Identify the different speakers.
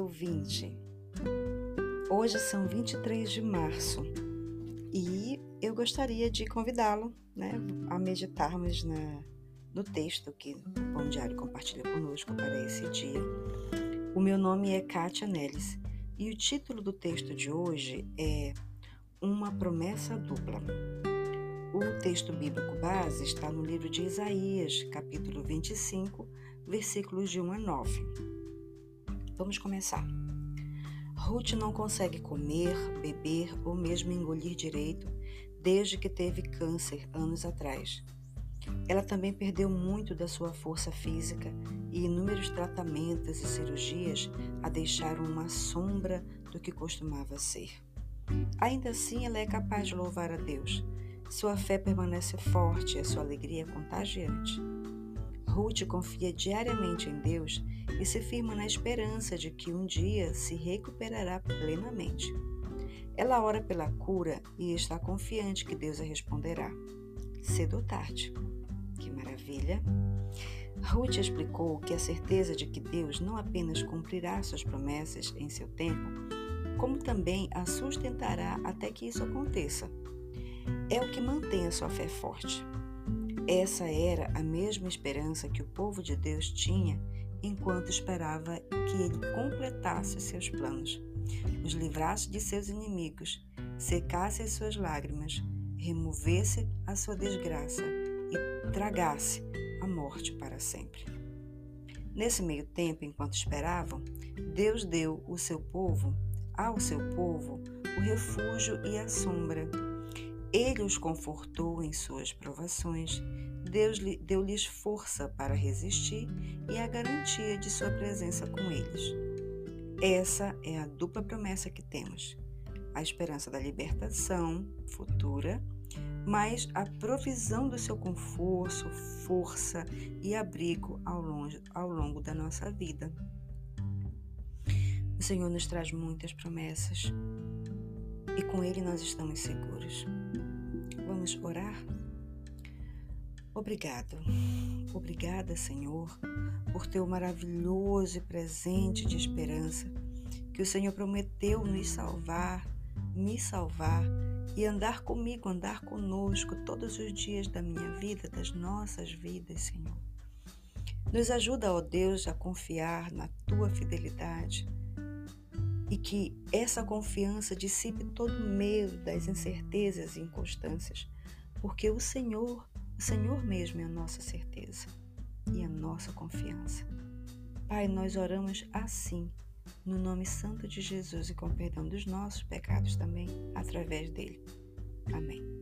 Speaker 1: ouvinte. Hoje são 23 de março e eu gostaria de convidá-lo né, a meditarmos na, no texto que o Pão Diário compartilha conosco para esse dia. O meu nome é Kátia Neles e o título do texto de hoje é Uma Promessa Dupla. O texto bíblico base está no livro de Isaías, capítulo 25, versículos de 1 a 9. Vamos começar. Ruth não consegue comer, beber ou mesmo engolir direito desde que teve câncer anos atrás. Ela também perdeu muito da sua força física e inúmeros tratamentos e cirurgias a deixaram uma sombra do que costumava ser. Ainda assim, ela é capaz de louvar a Deus. Sua fé permanece forte e a sua alegria é contagiante. Ruth confia diariamente em Deus e se firma na esperança de que um dia se recuperará plenamente. Ela ora pela cura e está confiante que Deus a responderá, cedo ou tarde. Que maravilha! Ruth explicou que a certeza de que Deus não apenas cumprirá suas promessas em seu tempo, como também a sustentará até que isso aconteça. É o que mantém a sua fé forte. Essa era a mesma esperança que o povo de Deus tinha enquanto esperava que ele completasse seus planos, os livrasse de seus inimigos, secasse as suas lágrimas, removesse a sua desgraça e tragasse a morte para sempre. Nesse meio tempo, enquanto esperavam, Deus deu o seu povo, ao seu povo, o refúgio e a sombra ele os confortou em suas provações, Deus deu-lhes força para resistir e a garantia de sua presença com eles. Essa é a dupla promessa que temos: a esperança da libertação futura, mas a provisão do seu conforto, força e abrigo ao ao longo da nossa vida. O Senhor nos traz muitas promessas e com Ele nós estamos seguros. Vamos orar? Obrigado, obrigada, Senhor, por teu maravilhoso presente de esperança que o Senhor prometeu nos salvar, me salvar e andar comigo, andar conosco todos os dias da minha vida, das nossas vidas, Senhor. Nos ajuda, ó Deus, a confiar na tua fidelidade e que essa confiança dissipe todo o medo das incertezas e inconstâncias, porque o Senhor, o Senhor mesmo é a nossa certeza e a nossa confiança. Pai, nós oramos assim, no nome santo de Jesus e com perdão dos nossos pecados também, através dele. Amém.